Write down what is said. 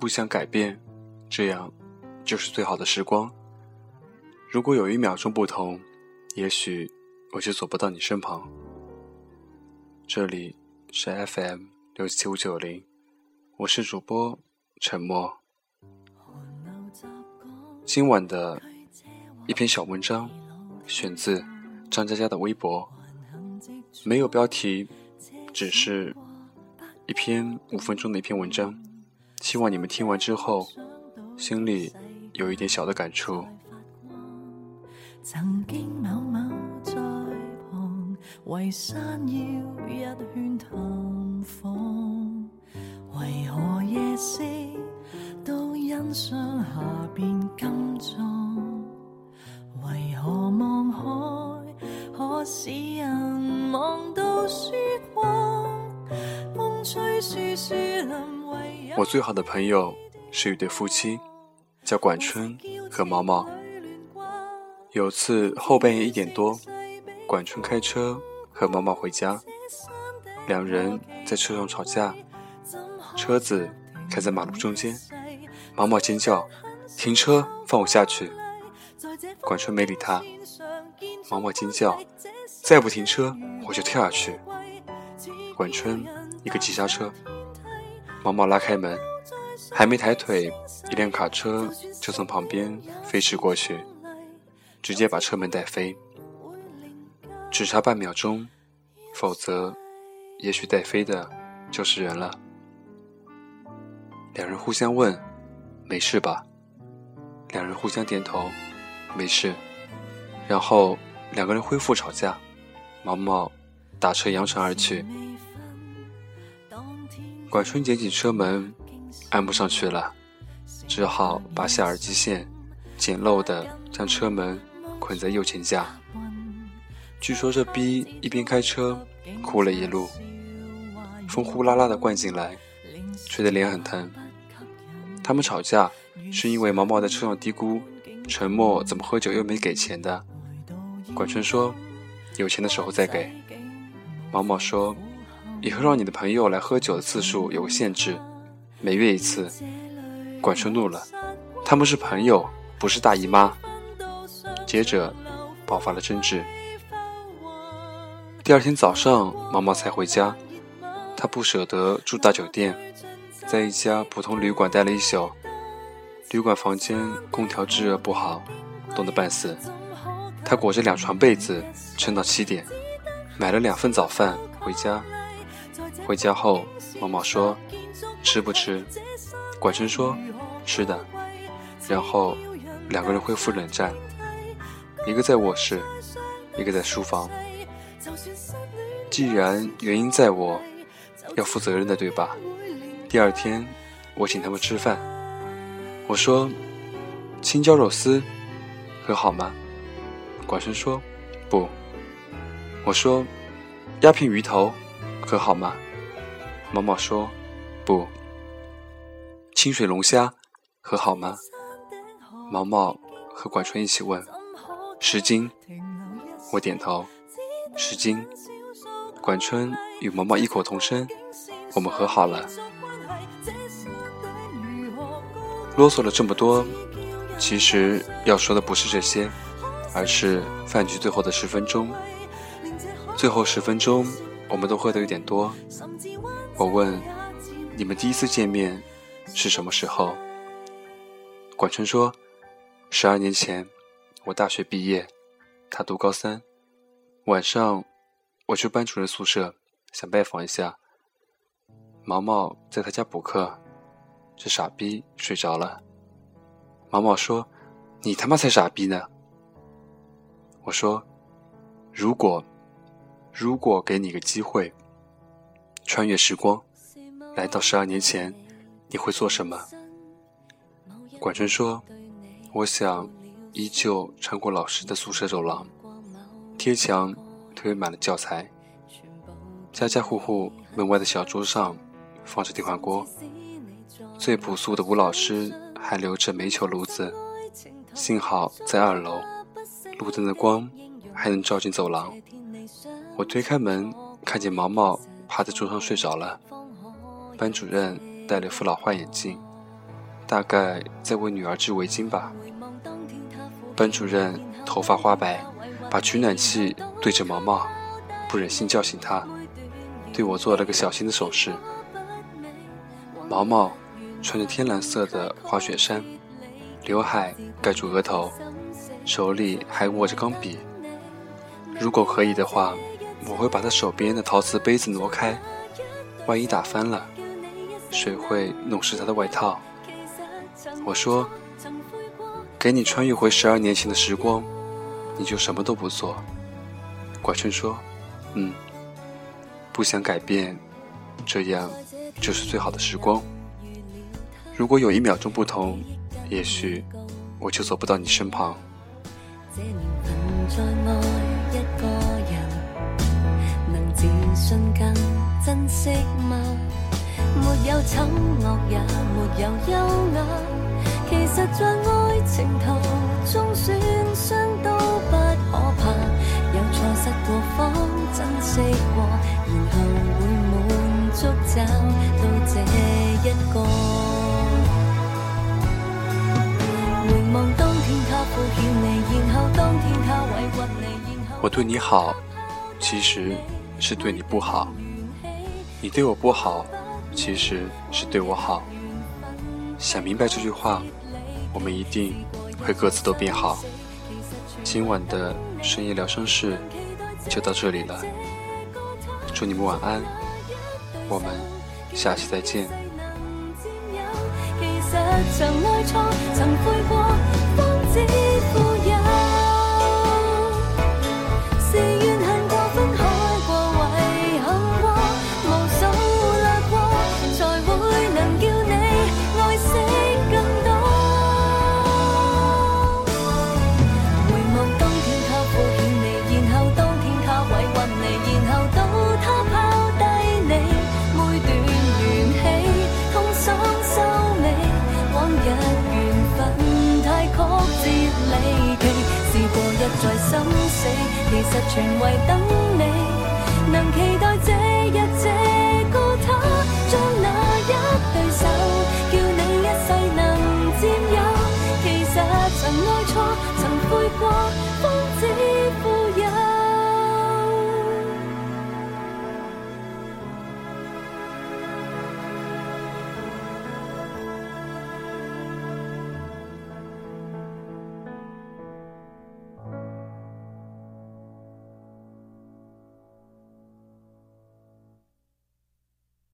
不想改变，这样就是最好的时光。如果有一秒钟不同，也许我就走不到你身旁。这里是 FM 六七五九零，我是主播沉默。今晚的一篇小文章，选自张佳佳的微博，没有标题，只是一篇五分钟的一篇文章。希望你们听完之后，心里有一点小的感触。曾经某某在旁，为山腰一圈探访，为何夜色都欣赏下边金装？为何望海可使人望到曙光？风吹树树林。我最好的朋友是一对夫妻，叫管春和毛毛。有次后半夜一点多，管春开车和毛毛回家，两人在车上吵架，车子开在马路中间，毛毛尖叫：“停车，放我下去！”管春没理他，毛毛尖叫：“再不停车，我就跳下去！”管春一个急刹车。毛毛拉开门，还没抬腿，一辆卡车就从旁边飞驰过去，直接把车门带飞。只差半秒钟，否则，也许带飞的就是人了。两人互相问：“没事吧？”两人互相点头：“没事。”然后两个人恢复吵架，毛毛打车扬长而去。管春捡起车门，按不上去了，只好拔下耳机线，简陋的将车门捆在右前架。据说这逼一边开车哭了一路，风呼啦啦的灌进来，吹得脸很疼。他们吵架是因为毛毛在车上嘀咕：“沉默怎么喝酒又没给钱的？”管春说：“有钱的时候再给。”毛毛说。以后让你的朋友来喝酒的次数有个限制，每月一次。管春怒了，他们是朋友，不是大姨妈。接着爆发了争执。第二天早上，毛毛才回家，他不舍得住大酒店，在一家普通旅馆待了一宿。旅馆房间空调制热不好，冻得半死。他裹着两床被子撑到七点，买了两份早饭回家。回家后，毛毛说：“吃不吃？”管春说：“吃的。”然后两个人恢复冷战，一个在卧室，一个在书房。既然原因在我，要负责任的，对吧？第二天，我请他们吃饭，我说：“青椒肉丝，和好吗？”管春说：“不。”我说：“鸦片鱼头。”可好吗？毛毛说：“不。”清水龙虾和好吗？毛毛和管春一起问：“十斤。”我点头：“十斤。”管春与毛毛异口同声：“我们和好了。”啰嗦了这么多，其实要说的不是这些，而是饭局最后的十分钟。最后十分钟。我们都喝的有点多。我问：“你们第一次见面是什么时候？”管春说：“十二年前，我大学毕业，他读高三。晚上，我去班主任宿舍，想拜访一下。毛毛在他家补课，这傻逼睡着了。毛毛说：‘你他妈才傻逼呢！’我说：‘如果……’”如果给你个机会，穿越时光，来到十二年前，你会做什么？管春说：“我想依旧穿过老师的宿舍走廊，贴墙堆满了教材，家家户户门外的小桌上放着电饭锅，最朴素的吴老师还留着煤球炉子，幸好在二楼，路灯的光还能照进走廊。”我推开门，看见毛毛趴在桌上睡着了。班主任戴了副老花眼镜，大概在为女儿织围巾吧。班主任头发花白，把取暖器对着毛毛，不忍心叫醒他，对我做了个小心的手势。毛毛穿着天蓝色的滑雪衫，刘海盖住额头，手里还握着钢笔。如果可以的话，我会把他手边的陶瓷杯子挪开，万一打翻了，水会弄湿他的外套。我说：“给你穿越回十二年前的时光，你就什么都不做。”管春说：“嗯，不想改变，这样就是最好的时光。如果有一秒钟不同，也许我就走不到你身旁。”信更珍惜吗？没有丑恶，也没有优雅。其实在爱情途中损伤都不可怕，有错失过方珍惜过，然后会满足找到这一个。回望当天他敷衍你，然后当天他委屈你，然后我对你好，其实是对你不好；你对我不好，其实是对我好。想明白这句话。我们一定会各自都变好。今晚的深夜疗伤事就到这里了，祝你们晚安，我们下期再见。全为等，